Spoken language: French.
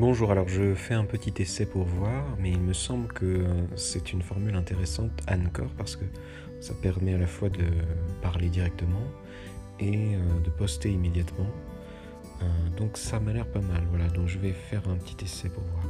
Bonjour, alors je fais un petit essai pour voir, mais il me semble que c'est une formule intéressante Anchor parce que ça permet à la fois de parler directement et euh, de poster immédiatement. Euh, donc ça m'a l'air pas mal, voilà, donc je vais faire un petit essai pour voir.